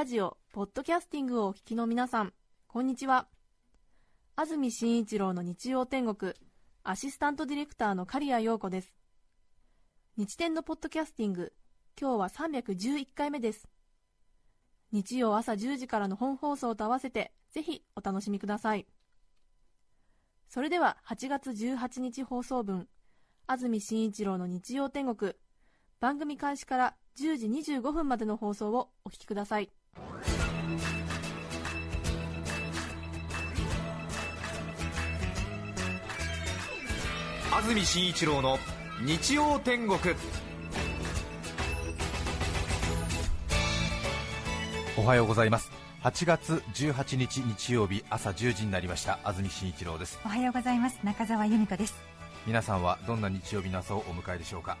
ラジオ、ポッドキャスティングをお聞きの皆さん、こんにちは。安住紳一郎の日曜天国、アシスタントディレクターの刈谷陽子です。日天のポッドキャスティング、今日は311回目です。日曜朝10時からの本放送と合わせて、ぜひお楽しみください。それでは8月18日放送分、安住紳一郎の日曜天国、番組開始から10時25分までの放送をお聞きください。安住紳一郎の日曜天国。おはようございます。8月18日日曜日朝10時になりました安住紳一郎です。おはようございます。中澤由美子です。皆さんはどんな日曜日の朝をお迎えでしょうか。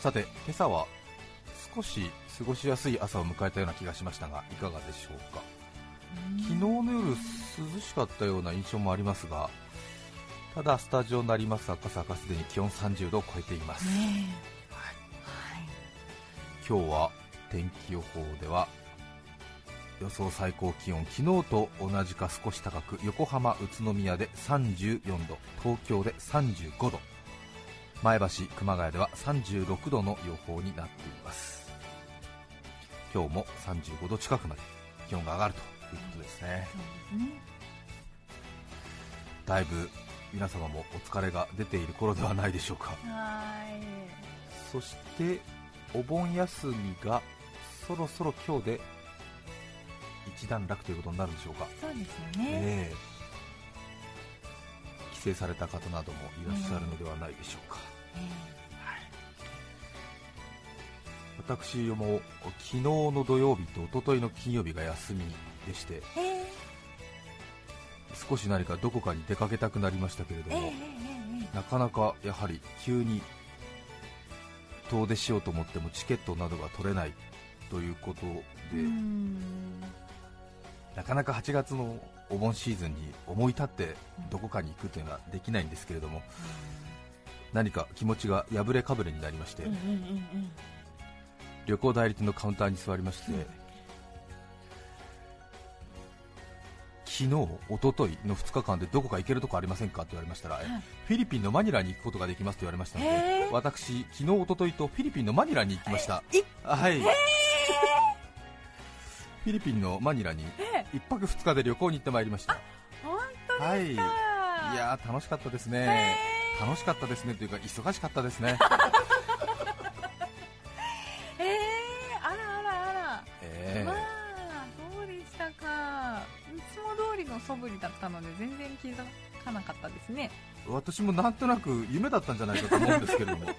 さて今朝は少し過ごしやすい朝を迎えたような気がしましたがいかがでしょうか。昨日の夜涼しかったような印象もありますがただスタジオになります赤坂すでに気温30度を超えています、ね今日は天気予報では予想最高気温昨日と同じか少し高く横浜、宇都宮で34度東京で35度。前橋、熊谷では36度の予報になっています今日も35度近くまで気温が上がるということですね。すね。だいぶ皆様もお疲れが出ている頃ではないでしょうか。はい。そしてお盆休みがそろそろ今日で一段落ということになるんでしょうか、そうですよね、ええ。帰省された方などもいらっしゃるのではないでしょうか、私も昨日の土曜日と一昨日の金曜日が休みでしてええ少し何かどこかに出かけたくなりましたけれども、なかなかやはり急に遠出しようと思ってもチケットなどが取れないということで、なかなか8月のお盆シーズンに思い立ってどこかに行くというのはできないんですけれども、何か気持ちが破れかぶれになりまして、旅行代理店のカウンターに座りまして、昨日、一昨日の2日間でどこか行けるとこありませんかって言われましたら、えフィリピンのマニラに行くことができますと言われましたので、私、昨日、一昨日とフィリピンのマニラに行きました。はい、フィリピンのマニラに1泊2日で旅行に行ってまいりました。本当はい、いやー楽しかったですね、楽しかったですねというか忙しかったですね、ったので全然気づかなかったですね。ー私もなんとなく夢だったんじゃないかと思うんですけれども、フ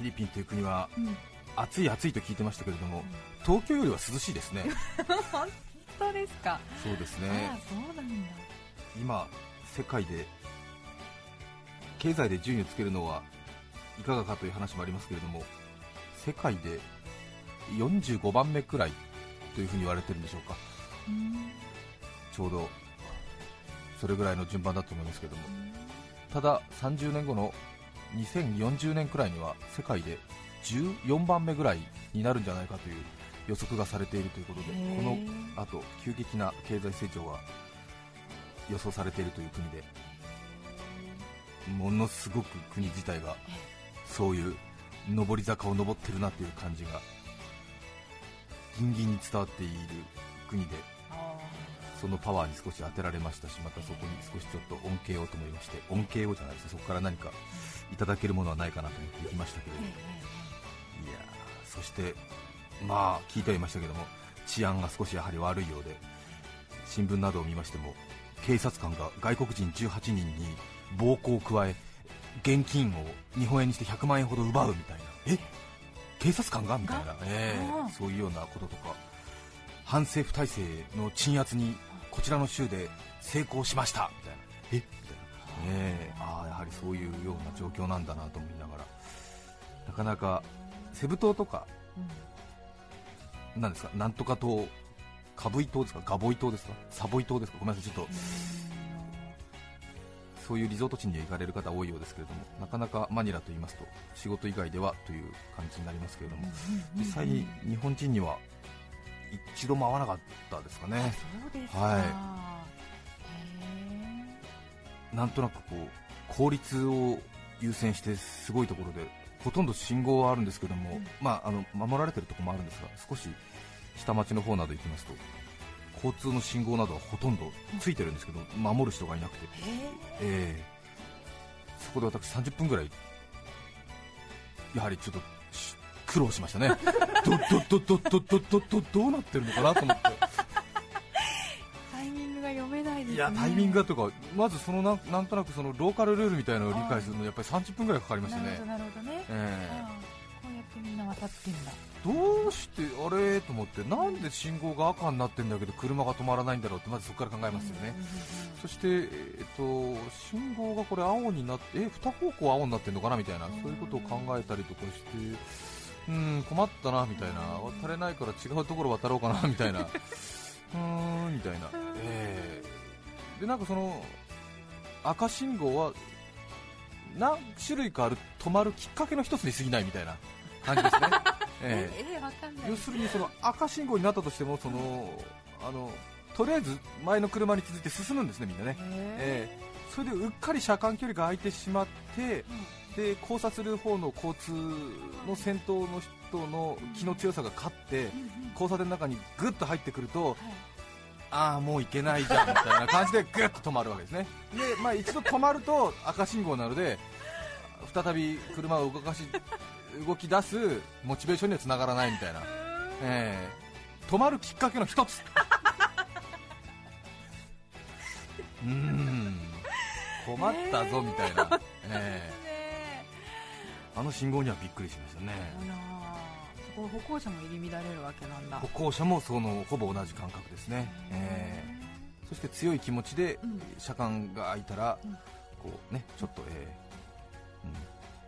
ィリピンという国はえうん。暑い暑いと聞いてましたけれども、東京よりは涼しいですね、本当ですか、そうですあねあ、そうなんだ。今、世界で経済で順位をつけるのはいかがかという話もありますけれども、世界で45番目くらいというふうに言われてるんでしょうか、うん。ちょうどそれぐらいの順番だと思いますけれども、ただ30年後の2040年くらいには世界で14番目ぐらいになるんじゃないかという予測がされているということで、このあと急激な経済成長が予想されているという国で、ものすごく国自体がそういう上り坂を登ってるなという感じがギンギンに伝わっている国で。あそのパワーに少し当てられましたし、またそこに少しちょっと恩恵をと思いまして、恩恵をじゃないですね、そこから何かいただけるものはないかなと思って行きましたけれどーも、いやーそして、まあ聞いてはいましたけども、治安が少しやはり悪いようで、新聞などを見ましても、警察官が外国人18人に暴行を加え、現金を日本円にして100万円ほど奪うみたいな、え警察官がみたいな、えーそういうようなこととか、反政府体制の鎮圧にこちらの州で成功しました。みたいな、え？みたいな、ええ。ああやはりそういうような状況なんだなと思いながら、なかなかセブ島とか、なんですか、なんとか島、カブイ島ですか、ガボイ島ですか、サボイ島ですか、ごめんなさい、ちょっとそういうリゾート地には行かれる方多いようですけれどもなかなかマニラと言いますと仕事以外ではという感じになりますけれども実際に日本人には一度も会わなかったですかね。はなんとなくこう効率を優先してすごいところでほとんど信号はあるんですけども、うん。まあ、あの守られてるところもあるんですが少し下町の方など行きますと交通の信号などはほとんどついてるんですけど、守る人がいなくて、ええ。そこで私30分ぐらいやはりちょっとし苦労しましたね。どどどどどどどどどうなってるのかなと思って。タイミングが読めないですね。いやタイミングがとかまずそのなんなんとなくそのローカルルールみたいなのを理解するのにやっぱり30分ぐらいかかりましたね。なるほど、なるほどね。えああこうやってみんだ。えどうしてあれ？と思って。なんで信号が赤になってんだけど車が止まらないんだろうってまずそこから考えますよね、そして、えっと信号がこれ青になってえ二方向青になってるのかなみたいなそういうことを考えたりとかしてうん困ったなみたいな。渡れないから違うところ渡ろうかな みたいな。うーんみたいな、ええ。でなんかその赤信号は何種類かある止まるきっかけの一つに過ぎないみたいな感じですね。ええ。要するにその赤信号になったとしてもそのあのとりあえず前の車に続いて進むんですね、みんなね、え。それでうっかり車間距離が空いてしまってで交差する方の交通の先頭の人の気の強さが勝って交差点の中にぐっと入ってくるとああ、もう行けないじゃんみたいな感じでぐっと止まるわけですね、でまあ、一度止まると赤信号なので再び車を動かし動き出すモチベーションにはつながらないみたいな。えー止まるきっかけの一つ。うーん。困ったぞみたいな、えねーあの信号にはびっくりしましたね。歩行者も入り乱れるわけなんだ。歩行者もそのほぼ同じ感覚ですね、えーそして強い気持ちでうん。車間が空いたら、うん。こうねちょっと、えーうん、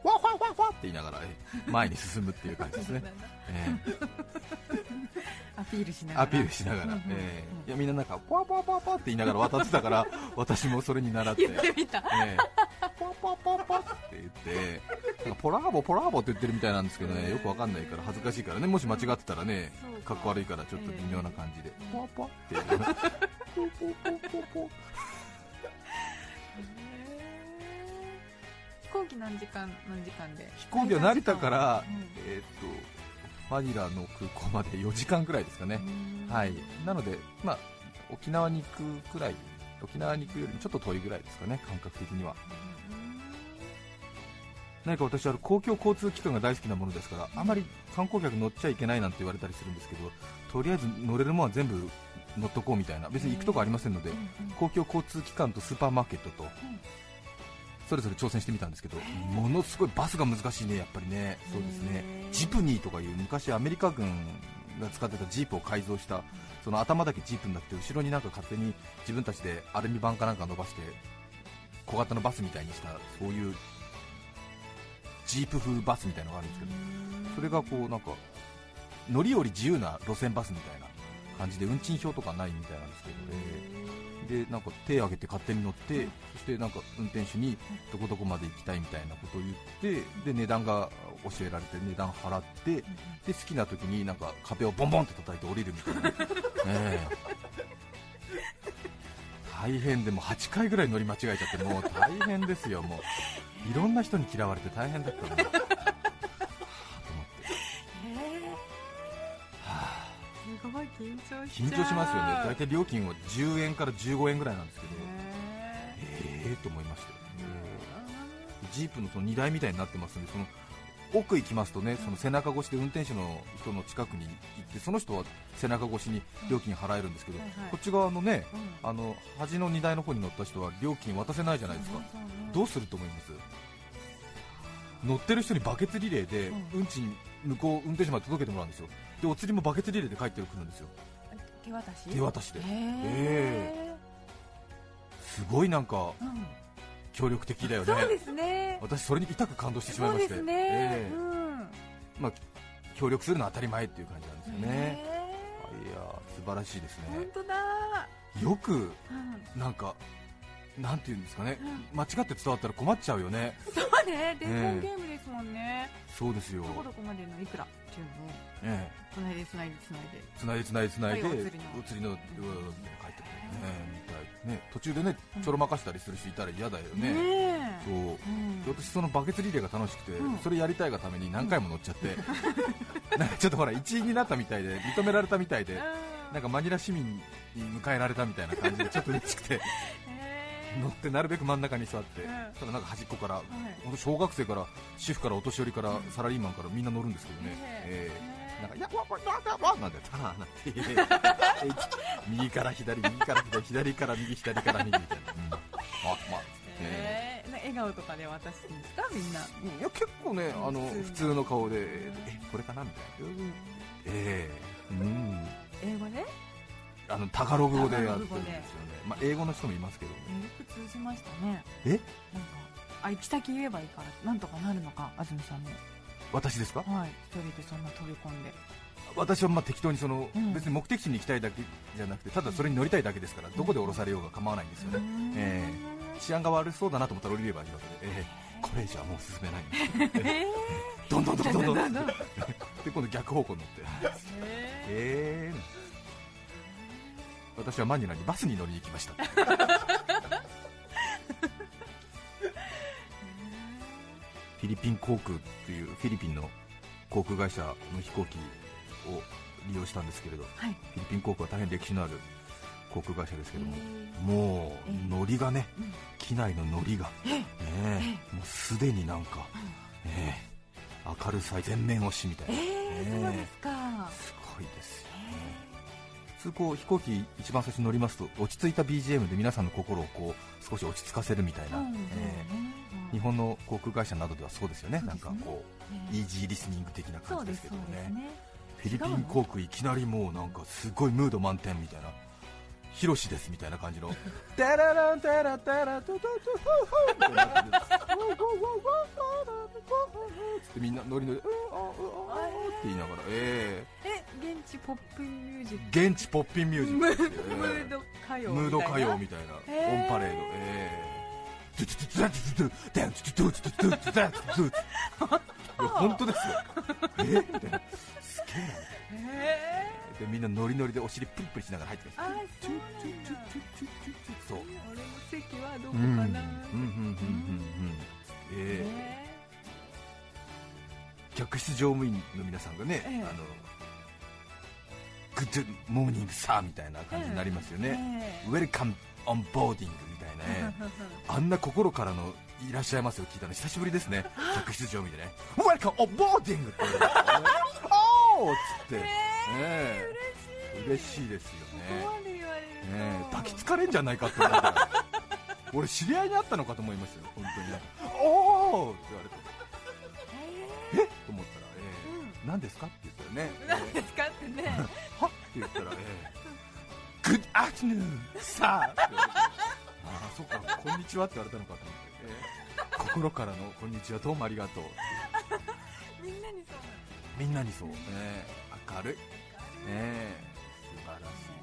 わわわわって言いながら、えー前に進むっていう感じですね、えーアピールしながら。アピールしながら、えーいやみんななんか、ポワポワポワポワって言いながら渡ってたから、私もそれに習って、言ってみた。えーポワポワポワって言って、なんかポラーボ、ポラーボって言ってるみたいなんですけどね、よくわかんないから恥ずかしいからね、もし間違ってたらねか。かっこ悪いからちょっと微妙な感じで、ポワポワって、ポワポワポワポワ飛行機何時間何時間で？飛行機は成田からうん、えーっと、マニラの空港まで4時間くらいですかね。うん。はい、なので、まあ、沖縄に行くくらい、沖縄に行くよりもちょっと遠いぐらいですかね、感覚的には。何か私は公共交通機関が大好きなものですから、あまり観光客乗っちゃいけないなんて言われたりするんですけど、とりあえず乗れるものは全部乗っとこうみたいな、別に行くとこありませんので、公共交通機関とスーパーマーケットと、それぞれ挑戦してみたんですけど、ものすごいバスが難しいね、やっぱりね、そうですね。ジプニーとかいう昔、アメリカ軍が使ってたジープを改造した、その頭だけジープになって、後ろになんか勝手に自分たちでアルミ板かなんか伸ばして、小型のバスみたいにした、そういうジープ風バスみたいなのがあるんですけど、それがこうなんか乗り降り自由な路線バスみたいな感じで運賃表とかないみたいなんですけど、えーでなんか手を挙げて勝手に乗って、そしてなんか運転手にどこどこまで行きたいみたいなことを言って、で値段が教えられて値段払って、で好きな時になんか壁をボンボンって叩いて降りるみたいな、ええ。大変でもう8回ぐらい乗り間違えちゃって、もう大変ですよ、もう。いろんな人に嫌われて大変だったの張しますよね、大体料金は10円から15円ぐらいなんですけど、へええーと思いましたジープのその荷台みたいになってますんで、その奥行きますとね、その背中越しで運転手の人の近くに行って、その人は背中越しに料金払えるんですけど、はいはい。こっち側のね、ーうん。あの端の荷台の方に乗った人は料金渡せないじゃないですか、どうすると思います？乗ってる人にバケツリレーでうん運賃向こう運転手まで届けてもらうんですよ。でお釣りもバケツリレーで帰ってくるんですよ手渡し？手渡しで。へえすごいなんかーうん。協力的だよね。そうですね。私それに痛く感動してしまいまして。ですね。ええうん。まあ、協力するのは当たり前っていう感じなんですよね、へいや素晴らしいですー本ね当だ。よくうん。なんかなんていうんですかね、間違って伝わったら困っちゃうよね、そうね。伝言ゲームですもんね、そうですよ、どこどこまでのいくらっていうのを。えつないでつないでつないで。え、つないでつないでつないで、はいおお釣りの釣りの、帰ってくるね、みたいね、途中でねちょろまかしたりする人いたら嫌だよね、ねそう。うん。私、そのバケツリレーが楽しくて、うん。それやりたいがために何回も乗っちゃって、ちょっとほら、一員になったみたいで、認められたみたいで、なんかマニラ市民に迎えられたみたいな感じで、ちょっと嬉しくて、へ 乗ってなるべく真ん中に座って、たらなんか端っこから、本当小学生から主婦からお年寄りからサラリーマンからみんな乗るんですけどね、え。えーなんか、いや、わ、わ、わ、わ、なんて、たな、なんて、右から左、右から左、左から右、左から右みたいな、うん、あ、まあ、ええー、な笑顔とかで渡すんですかみんなーいや、結構ね、あの、普通の顔で、え、これかなみたいな、ええうん、英語であのタガログ語でやってるんですよね、まあ、英語の人もいますけど、よく通じましたね、え？なんかあ行き先言えばいいから、なんとかなるのか、安住さんも、私ですか、はい、一人でそんな飛び込んで、私はまあ適当にその、うん、別に目的地に行きたいだけじゃなくて、ただそれに乗りたいだけですから、どこで降ろされようが構わないんですよね、えー、治安が悪そうだなと思ったら降りればいいわけで、えー、これ以上はもう進めない。んです、えー、どんどんどんどんどん。で今度逆方向に乗って、え、え。ー私はマニラにバスに乗りに行きました。フィリピン航空っていうフィリピンの航空会社の飛行機を利用したんですけれどはい。フィリピン航空は大変歴史のある航空会社ですけども、えもえう乗りがね、うん。機内の乗りが、ねえもうすでになんか、ええ明るさ全面押しみたいな、えー、え。そうですか。すごいですよね、普通こう飛行機一番最初に乗りますと落ち着いた BGM で皆さんの心をこう少し落ち着かせるみたいな、うんえ日本の航空会社などではそうですよね、なんかこう、えイージーリスニング的な感じでですすけどね。フィリピン航空いきなりもうなんかすごいムード満点みたいなヒロシですみたいな感じの、ダラランダラダラドトドトートーってみんなノリノリ、うトうトって言いながら、えー、え現地ポップミュージック現地ポットンミュージック、ムード歌謡ムード歌謡みたいな、オンパレード、えー本当ですよ、えトたトな、すげえ、でみんなノリノリでお尻プリプリしながら入ってきー、あまーそう俺の席はどこうんうんうんうんうんかなうんえ客室乗務員の皆さんがね、ええあの Good morning, sir みたいな感じになりますよね、ね Welcome on boarding みたいなねあんな心からのいらっしゃいますよ聞いたの久しぶりですね客室乗務員でね Welcome on boarding っておーっつって、ねえ。嬉しいですよね。ねえ抱きつかれんじゃないかって俺知り合いに会ったのかと思いますよ本当に。ねおおって言われて。え？えと思ったら、えー、何ですか？って言ったらね、ー、何ですかってね。はって言ったら、えー、Good afternoon, sir! って言われてああ、そっか、こんにちはって言われたのかと思って、えー心からのこんにちは、どうもありがとう。みんなにそうみんなにそう、ね、明るい、ね、素晴らしい。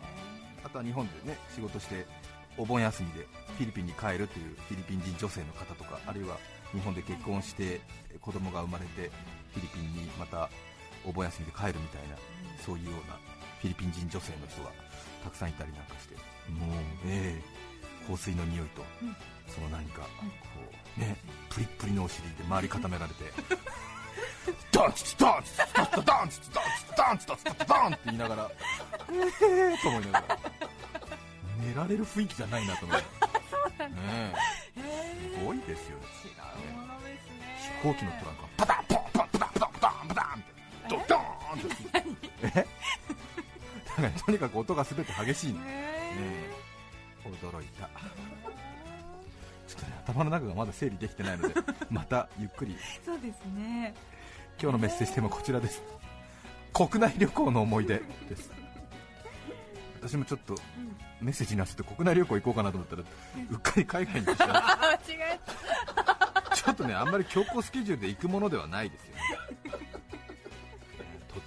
あとは日本でね、仕事して、お盆休みでフィリピンに帰るというフィリピン人女性の方とか、あるいは日本で結婚して子供が生まれてフィリピンにまたお盆休みで帰るみたいな、そういうようなフィリピン人女性の人がたくさんいたりなんかして、もう、ええ香水の匂いと、うん。その何か、こうね、プリップリのお尻で周り固められて、ドンツツドンツツドンツツドンツツドンツツドンって言いながらえーと思いながら寝られる雰囲気じゃないなと思ってすごいですよね飛行機のトランクはパタンポンポンポタンポタンポタンポタンってドドーンってえだかとにかく音がすべて激しいね驚いた頭の中がまだ整理できてないので またゆっくり。ーそうですね。今日のメッセージテーマはこちらです。国内旅行の思い出です。私もちょっとメッセージに合わせて国内旅行行こうかなと思ったらうっかり海外に行ってしまあ 間違えうちょっとねあんまり強行スケジュールで行くものではないですよね。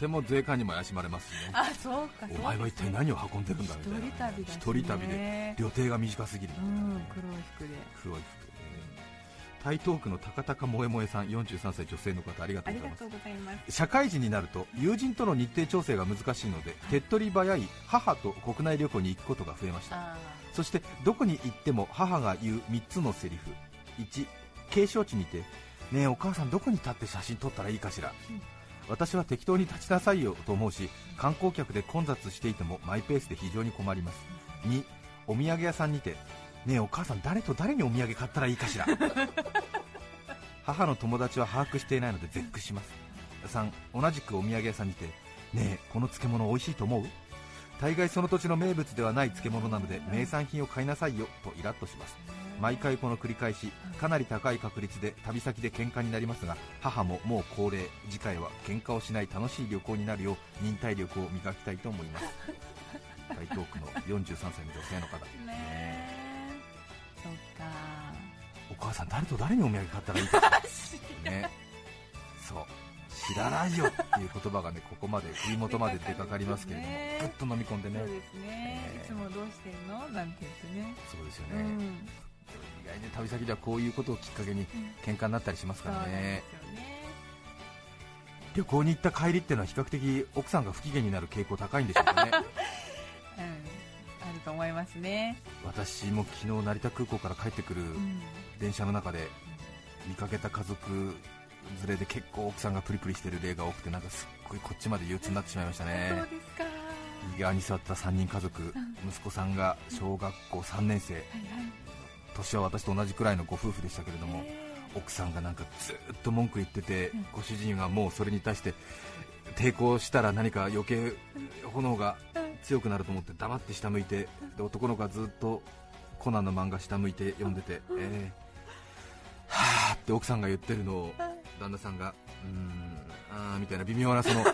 ても税関にも怪しまれますしね。あそうかお前は一体何を運んでるんだみたいな、一人旅だしね。一人旅で。旅程が短すぎるみたいな。ね、うん黒い服で。黒い服で、台東区の高高萌え萌えさん43歳女性の方ありがとうございます。社会人になると友人との日程調整が難しいので手っ取り早い母と国内旅行に行くことが増えました。あそしてどこに行っても母が言う3つのセリフ。1景勝地にてねえお母さんどこに立って写真撮ったらいいかしら、うん。私は適当に立ちなさいよと思うし観光客で混雑していてもマイペースで非常に困ります。2お土産屋さんにてねえお母さん誰と誰にお土産買ったらいいかしら？母の友達は把握していないので絶句します。3同じくお土産屋さんにてねえこの漬物美味しいと思う？大概その土地の名物ではない漬物なので名産品を買いなさいよとイラッとします。毎回この繰り返しかなり高い確率で旅先で喧嘩になりますが母ももう高齢次回は喧嘩をしない楽しい旅行になるよう忍耐力を磨きたいと思います。台東区の43歳の女性の方。ーねお母さん誰と誰にお土産買ったらいいか ね。そう。知らないよっていう言葉がねここまで首元まで出かかりますけれども ね。ぐっと飲み込んでね。そうですね、ええいつもどうしてんの？なんて言ってね。そうですよね、うん意外に旅先ではこういうことをきっかけに喧嘩になったりしますからね。すよね。旅行に行った帰りっていうのは比較的奥さんが不機嫌になる傾向高いんでしょうかね と思いますね。私も昨日成田空港から帰ってくるうん。電車の中で見かけた家族連れで結構奥さんがプリプリしてる例が多くてなんかすっごいこっちまで憂鬱になってしまいましたそうねですか。は右側に座った3人家族息子さんが小学校3年生。年は私と同じくらいのご夫婦でしたけれどもえ奥さんがなんかずっと文句言っててうん。ご主人はもうそれに対して抵抗したら何か余計炎がうん強くなると思って黙って下向いてで男の子がずっとコナンの漫画下向いて読んでて、えー、はーって奥さんが言ってるのを旦那さんがうーんあーみたいな微妙なその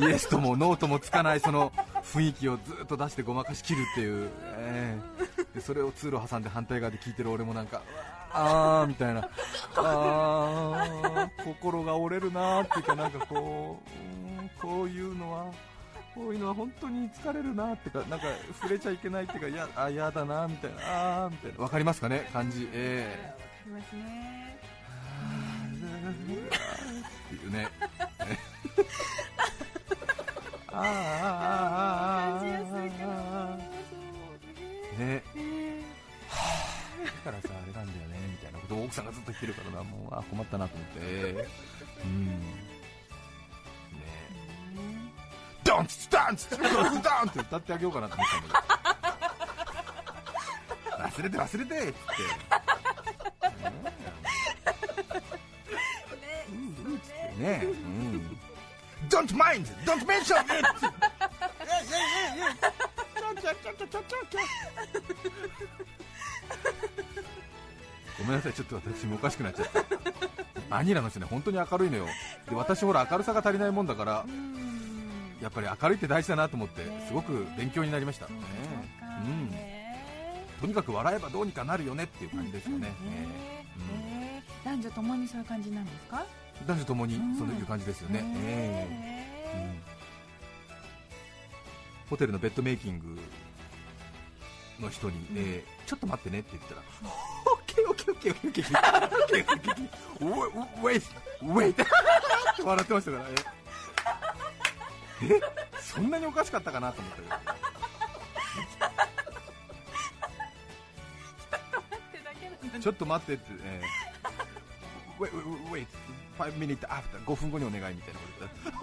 イエスともノーともつかないその雰囲気をずっと出してごまかしきるっていう、えー。でそれを通路挟んで反対側で聞いてる俺もなんかあーみたいな。あー心が折れるなーっていうかなんかこうこういうのはこういうのは本当に疲れるなってかなんか触れちゃいけないっていうかやあやだなみたいなあーみたいな。わかりますかね感じ。えわかりますね。ーっていうねあー。あーあーあーあー。感じやすいかなそうねねだからさあれなんだよねみたいなことを奥さんがずっと言ってるからなもう。あ困ったなと思って。うん。ねドンツドンツドンツドンって歌ってあげようかなと思ったんだけど忘れて忘れてっつってねねうん Don't mind! Don't mention it! ごめんなさい、ちょっと私もおかしくなっちゃった。マニラの人ね、本当に明るいのよ。で、私ほら明るさが足りないもんだから、やっぱり明るいって大事だなと思ってね、すごく勉強になりました。ねか。うん。ね。とにかく笑えばどうにかなるよねっていう感じですよね。男女ともにそういう感じなんですか？えー男女ともにそういう感じですよね。ホテルのベッドメイキングの人に、えーちょっと待ってねって言ったら、オッケーオッケーオッケーオッケーオッケーオッケーオッケーオッケーウェイウェイって笑ってましたからね。えそんなにおかしかったかなと思ったけど。ちょっと待ってって、えー、wait, wait, wait, 5 minutes after. 5分後にお願いみたいなこと言った。ら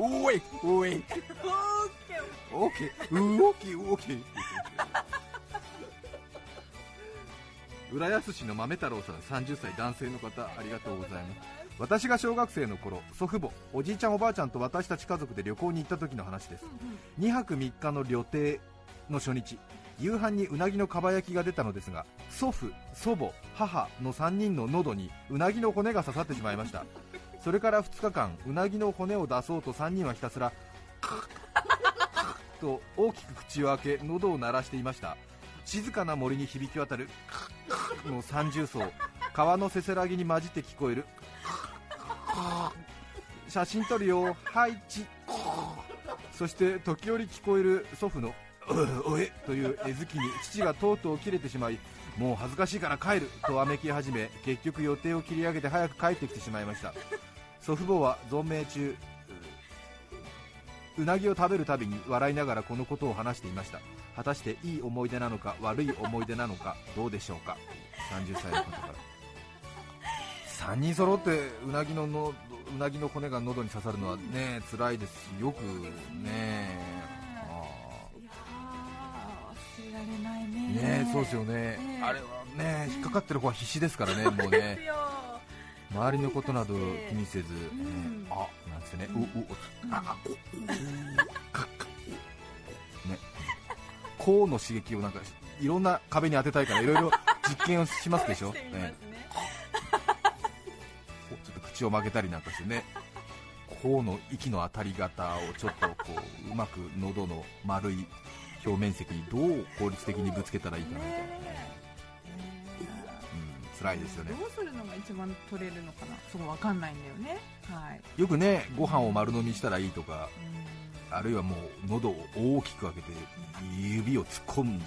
wait, wait, okay, okay, okay. 浦安市の豆太郎さん30歳男性の方ありがとうございます私が小学生の頃祖父母おじいちゃんおばあちゃんと私たち家族で旅行に行った時の話です。2泊3日の旅程の初日夕飯にうなぎのかば焼きが出たのですが祖父祖母母の3人の喉にうなぎの骨が刺さってしまいました。それから2日間うなぎの骨を出そうと3人はひたすらと大きく口を開け喉を鳴らしていました静かな森に響き渡るの三重奏川のせせらぎに混じって聞こえる写真撮るよ。はいチそして時折聞こえる祖父のおえという絵好きに父がとうとう切れてしまいもう恥ずかしいから帰るとわめき始め結局予定を切り上げて早く帰ってきてしまいました。祖父母は存命中うなぎを食べるたびに笑いながらこのことを話していました。果たしていい思い出なのか悪い思い出なのかどうでしょうか。30歳の方から。3人揃ってうなぎののうなぎの骨が喉に刺さるのはね辛いですしよくね。忘れられないね。ーねそうですよね、ねあれはね引っかかってる方は必死ですからねもうね。よ。周りのことなど気にせず、ん。ねあなんてね、うん。ううああおおかっかね。こうの刺激をなんかいろんな壁に当てたいからいろいろ実験をしますでしょ、ね口を曲げたりなんかしてね。こうの息の当たり方をちょっとこううまく喉の丸い表面積にどう効率的にぶつけたらいいかなみたいなね、うん、辛いですよね。どうするのが一番取れるのかな？そうわかんないんだよね。はい。よくねご飯を丸飲みしたらいいとかうん。あるいはもう喉を大きく開けて指を突っ込んで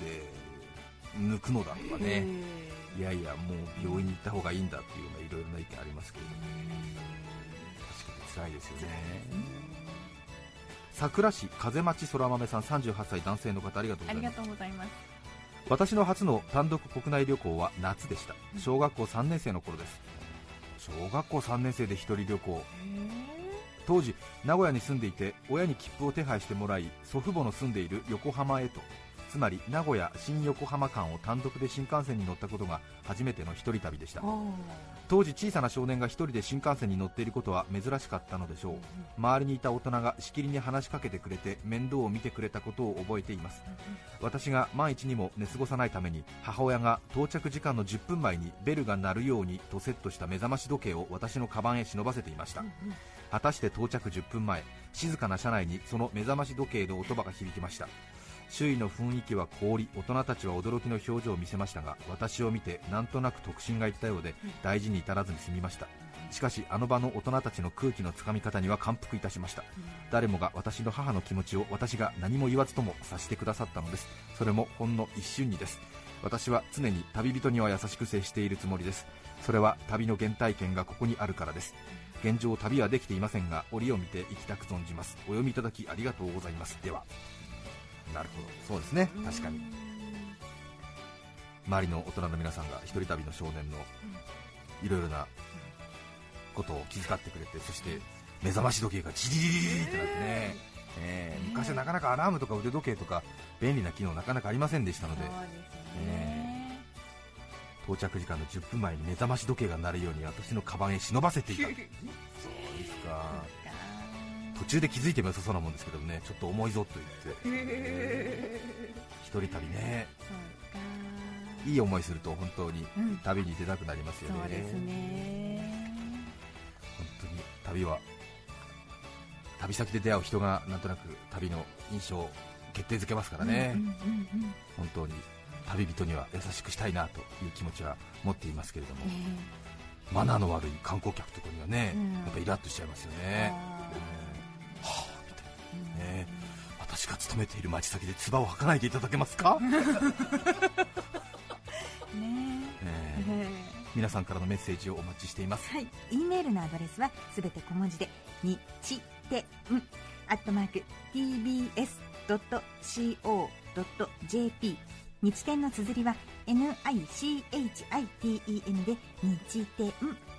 抜くのだとかね、いやいやもう病院に行った方がいいんだっていうようないろいろな意見ありますけれども。確かに辛いですよね。桜市風町空豆さん38歳男性の方ありがとうごありがざいます。とうございます。私の初の単独国内旅行は夏でした。小学校3年生の頃です。小学校3年生で一人旅行。当時名古屋に住んでいて親に切符を手配してもらい祖父母の住んでいる横浜へとつまり名古屋新横浜間を単独で新幹線に乗ったことが初めての一人旅でした。当時小さな少年が一人で新幹線に乗っていることは珍しかったのでしょう。周りにいた大人がしきりに話しかけてくれて面倒を見てくれたことを覚えています。私が万一にも寝過ごさないために母親が到着時間の10分前にベルが鳴るようにとセットした目覚まし時計を私のカバンへ忍ばせていました。果たして到着10分前静かな車内にその目覚まし時計の音場が響きました周囲の雰囲気は凍り大人たちは驚きの表情を見せましたが私を見てなんとなく特進が言ったようで大事に至らずに済みました。しかしあの場の大人たちの空気のつかみ方には感服いたしました。誰もが私の母の気持ちを私が何も言わずとも察してくださったのです。それもほんの一瞬にです。私は常に旅人には優しく接しているつもりです。それは旅の原体験がここにあるからです。現状旅はできていませんが折を見て行きたく存じます。お読みいただきありがとうございます。ではなるほど。そうですね。確かに。周りの大人の皆さんが一人旅の少年のいろいろなことを気遣ってくれてそして目覚まし時計がジリリリリリってなってね、えー昔はなかなかアラームとか腕時計とか便利な機能なかなかありませんでしたので。そうですね。到着時間の10分前に目覚まし時計が鳴るように私のカバンへ忍ばせていた。そうですか途中で気づいても良さそうなもんですけどね。ちょっと重いぞと言って。一人旅ね。いい思いすると本当にうん。旅に出たくなりますよね。そうですね。本当に旅は旅先で出会う人がなんとなく旅の印象を決定づけますからね、うんうんうん本当に旅人には優しくしたいなという気持ちは持っていますけれども、うんマナーの悪い観光客とかにはね、うん。やっぱイラッとしちゃいますよね、私が勤めている町先で唾を吐かないでいただけますか、ねえ。ー皆さんからのメッセージをお待ちしています。はい、E メールのアドレスはすべて小文字で、にちてん、アットマーク、tbs.co.jp。日天の綴りは nichiten で、にちてん、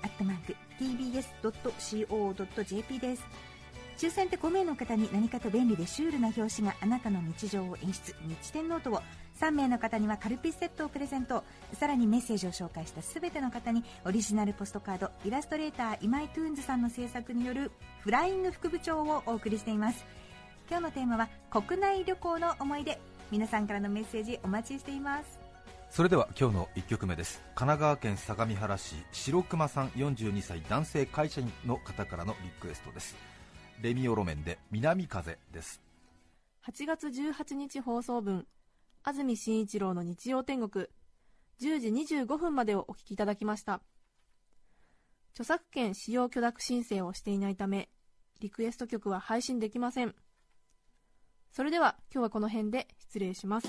アットマーク、tbs.co.jp です。抽選で5名の方に何かと便利でシュールな表紙があなたの日常を演出日天ノートを。3名の方にはカルピスセットをプレゼント。さらにメッセージを紹介した全ての方にオリジナルポストカードイラストレーター今井トゥーンズさんの制作によるフライング副部長をお送りしています。今日のテーマは国内旅行の思い出。皆さんからのメッセージお待ちしています。それでは今日の1曲目です。神奈川県相模原市白熊さん42歳男性会社員の方からのリクエストです。レミオロメンで南風です。8月18日放送分安住紳一郎の日曜天国。10時25分までをお聞きいただきました。著作権使用許諾申請をしていないためリクエスト曲は配信できません。それでは今日はこの辺で失礼します。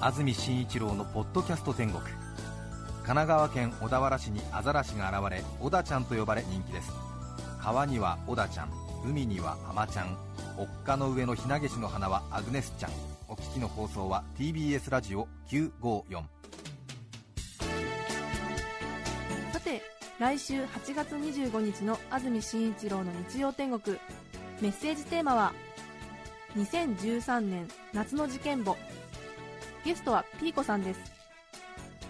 安住紳一郎の「ポッドキャスト天国」神奈川県小田原市にアザラシが現れ小田ちゃんと呼ばれ人気です。川には小田ちゃん海にはアマちゃんおっかの上のひなげしの花はアグネスちゃん。お聞きの放送は TBS ラジオ954さて来週8月25日の安住紳一郎の日曜天国。メッセージテーマは2013年夏の事件簿。ゲストはピーコさんです。